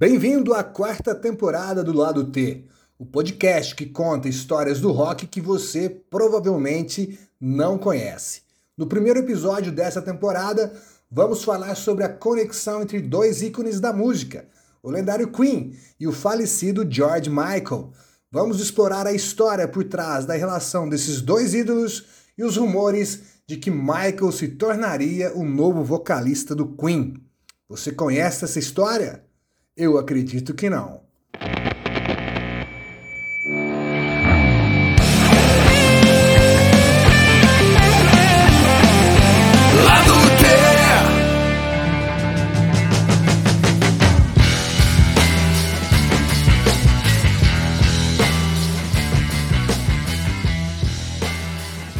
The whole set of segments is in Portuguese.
Bem-vindo à quarta temporada do Lado T, o podcast que conta histórias do rock que você provavelmente não conhece. No primeiro episódio dessa temporada, vamos falar sobre a conexão entre dois ícones da música, o lendário Queen e o falecido George Michael. Vamos explorar a história por trás da relação desses dois ídolos e os rumores de que Michael se tornaria o novo vocalista do Queen. Você conhece essa história? Eu acredito que não.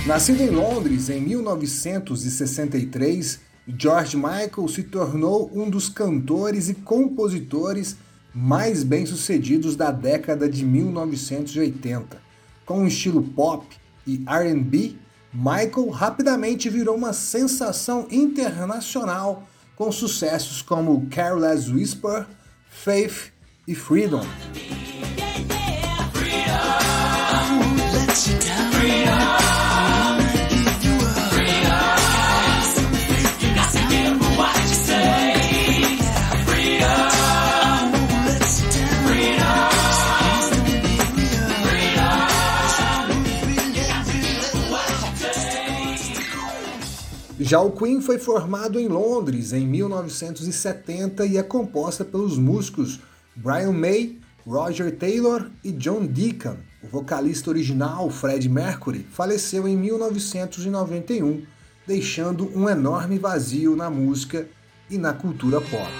Nascido em Londres em 1963, George Michael se tornou um dos cantores e compositores mais bem-sucedidos da década de 1980. Com um estilo pop e R&B, Michael rapidamente virou uma sensação internacional com sucessos como Careless Whisper, Faith e Freedom. Já o Queen foi formado em Londres em 1970 e é composta pelos músicos Brian May, Roger Taylor e John Deacon. O vocalista original, Fred Mercury, faleceu em 1991, deixando um enorme vazio na música e na cultura pop.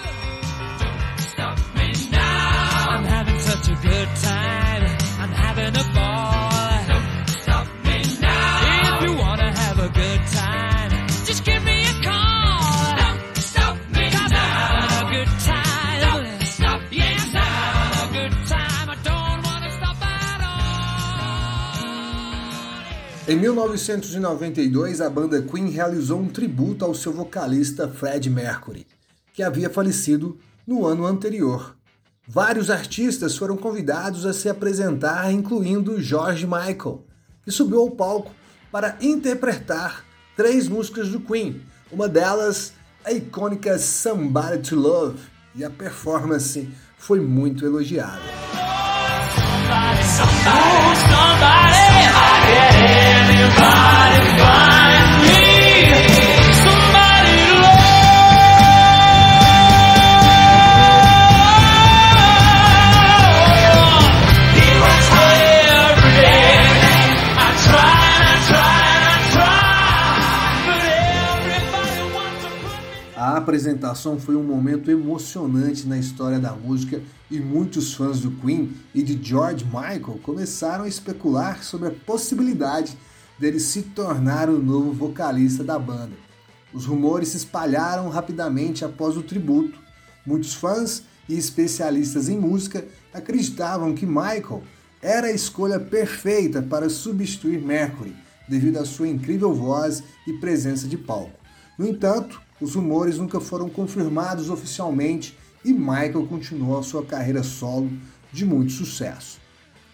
Em 1992, a banda Queen realizou um tributo ao seu vocalista Fred Mercury, que havia falecido no ano anterior. Vários artistas foram convidados a se apresentar, incluindo George Michael, que subiu ao palco para interpretar três músicas do Queen, uma delas a icônica Somebody to Love, e a performance foi muito elogiada. Somebody, somebody, somebody, apresentação foi um momento emocionante na história da música e muitos fãs do Queen e de George Michael começaram a especular sobre a possibilidade dele se tornar o novo vocalista da banda. Os rumores se espalharam rapidamente após o tributo. Muitos fãs e especialistas em música acreditavam que Michael era a escolha perfeita para substituir Mercury, devido à sua incrível voz e presença de palco. No entanto, os rumores nunca foram confirmados oficialmente e Michael continuou a sua carreira solo de muito sucesso.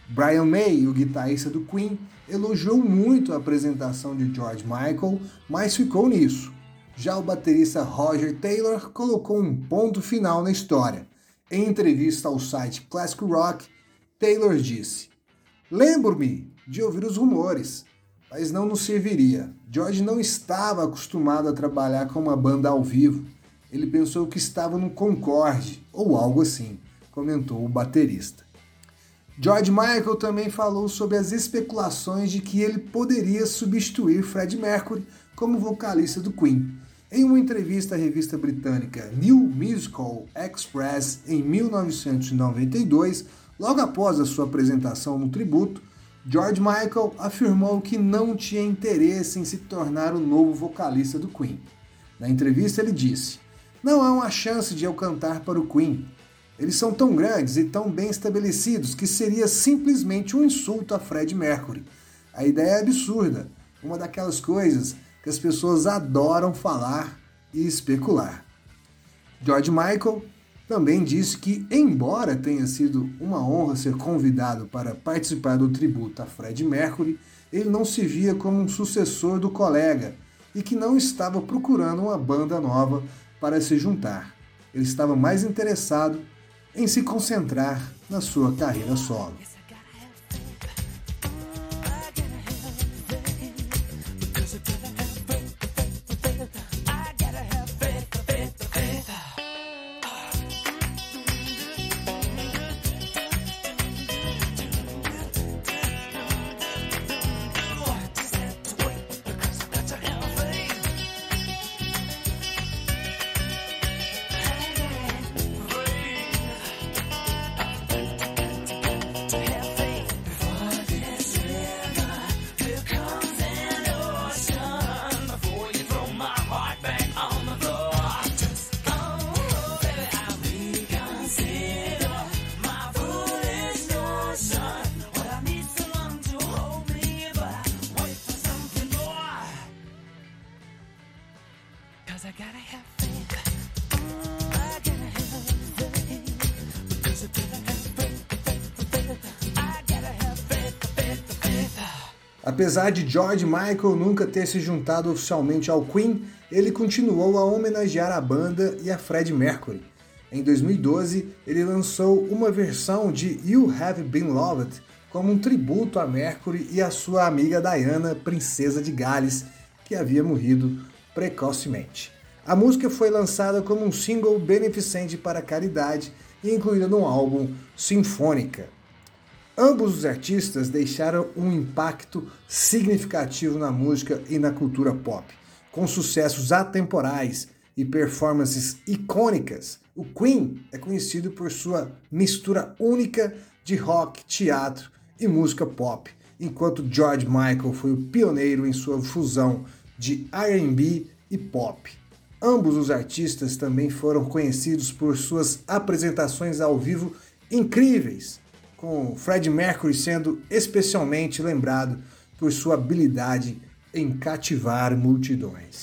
Brian May, o guitarrista do Queen, elogiou muito a apresentação de George Michael, mas ficou nisso. Já o baterista Roger Taylor colocou um ponto final na história. Em entrevista ao site Classic Rock, Taylor disse: Lembro-me de ouvir os rumores, mas não nos serviria. George não estava acostumado a trabalhar com uma banda ao vivo. Ele pensou que estava no Concorde ou algo assim, comentou o baterista. George Michael também falou sobre as especulações de que ele poderia substituir Fred Mercury como vocalista do Queen. Em uma entrevista à revista britânica New Musical Express em 1992, logo após a sua apresentação no tributo, George Michael afirmou que não tinha interesse em se tornar o novo vocalista do Queen. Na entrevista, ele disse: Não há uma chance de eu cantar para o Queen. Eles são tão grandes e tão bem estabelecidos que seria simplesmente um insulto a Fred Mercury. A ideia é absurda, uma daquelas coisas que as pessoas adoram falar e especular. George Michael também disse que, embora tenha sido uma honra ser convidado para participar do tributo a Fred Mercury, ele não se via como um sucessor do colega e que não estava procurando uma banda nova para se juntar. Ele estava mais interessado em se concentrar na sua carreira solo. Apesar de George Michael nunca ter se juntado oficialmente ao Queen, ele continuou a homenagear a banda e a Fred Mercury. Em 2012, ele lançou uma versão de You Have Been Loved como um tributo a Mercury e a sua amiga Diana, princesa de Gales, que havia morrido precocemente. A música foi lançada como um single beneficente para a caridade e incluída no álbum Sinfônica. Ambos os artistas deixaram um impacto significativo na música e na cultura pop, com sucessos atemporais e performances icônicas. O Queen é conhecido por sua mistura única de rock, teatro e música pop, enquanto George Michael foi o pioneiro em sua fusão de R&B e pop. Ambos os artistas também foram conhecidos por suas apresentações ao vivo incríveis com Fred Mercury sendo especialmente lembrado por sua habilidade em cativar multidões.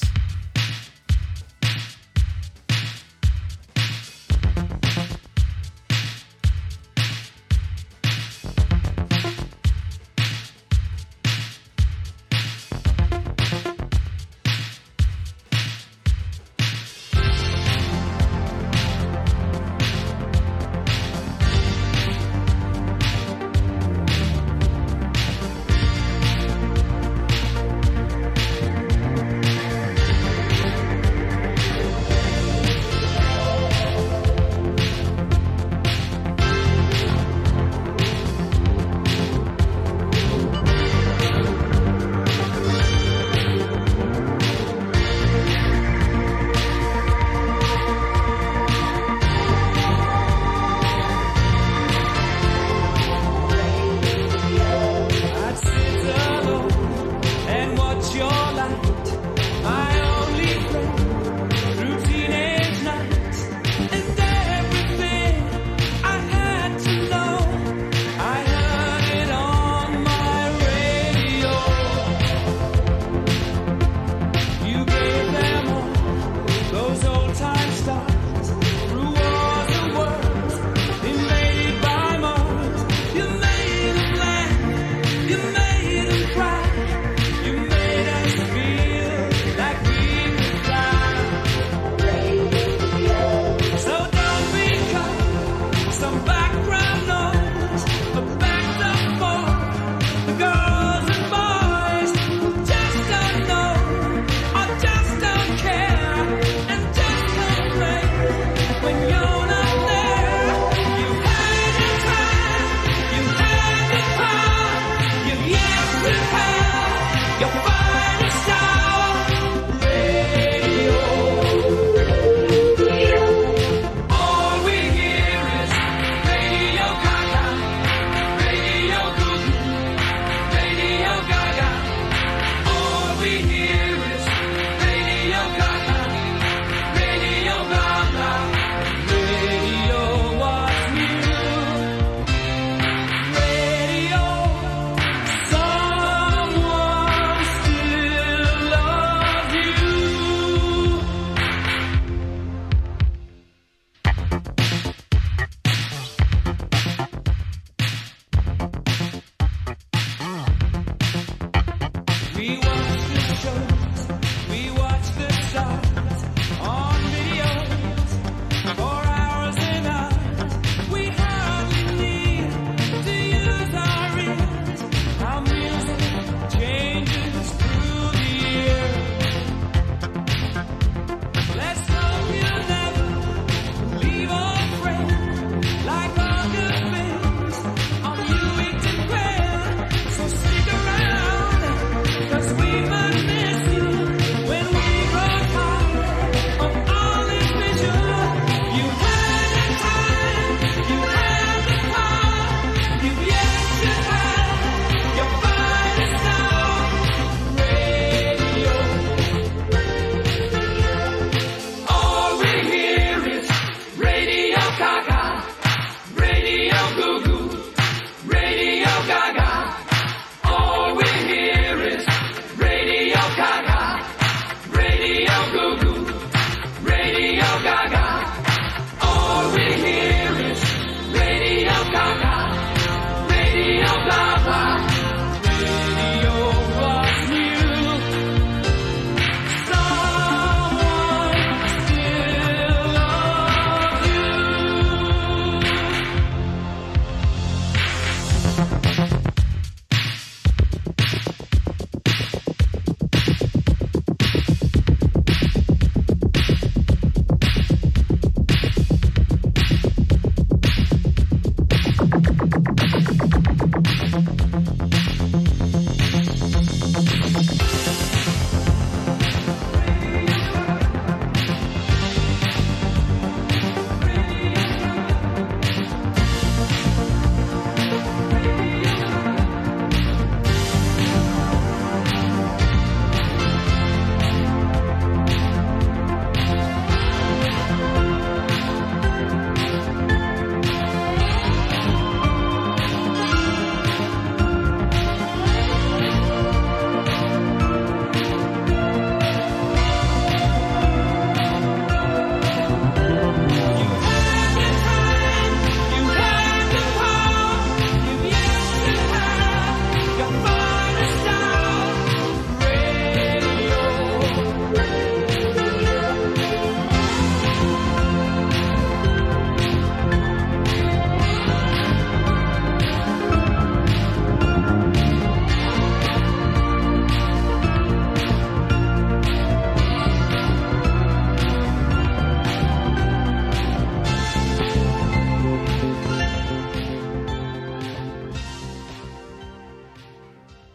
we hear.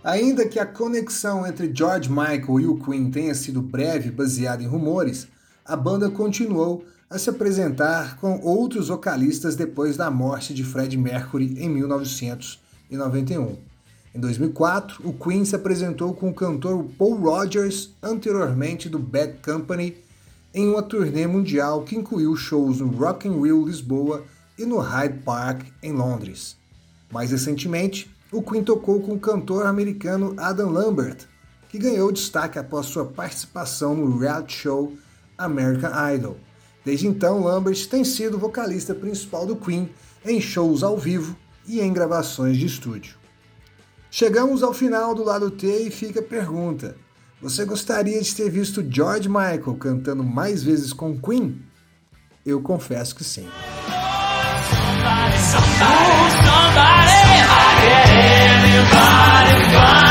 Ainda que a conexão entre George Michael e o Queen tenha sido breve, baseada em rumores, a banda continuou a se apresentar com outros vocalistas depois da morte de Fred Mercury em 1991. Em 2004, o Queen se apresentou com o cantor Paul Rogers, anteriormente do Bad Company, em uma turnê mundial que incluiu shows no Rock in Rio Lisboa e no Hyde Park em Londres. Mais recentemente, o Queen tocou com o cantor americano Adam Lambert, que ganhou destaque após sua participação no reality show American Idol. Desde então, Lambert tem sido vocalista principal do Queen em shows ao vivo e em gravações de estúdio. Chegamos ao final do lado T e fica a pergunta: você gostaria de ter visto George Michael cantando mais vezes com Queen? Eu confesso que sim. Somebody, somebody, somebody,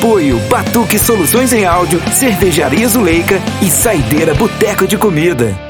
Apoio Batuque Soluções em Áudio, Cervejaria Zuleika e Saideira Boteco de Comida.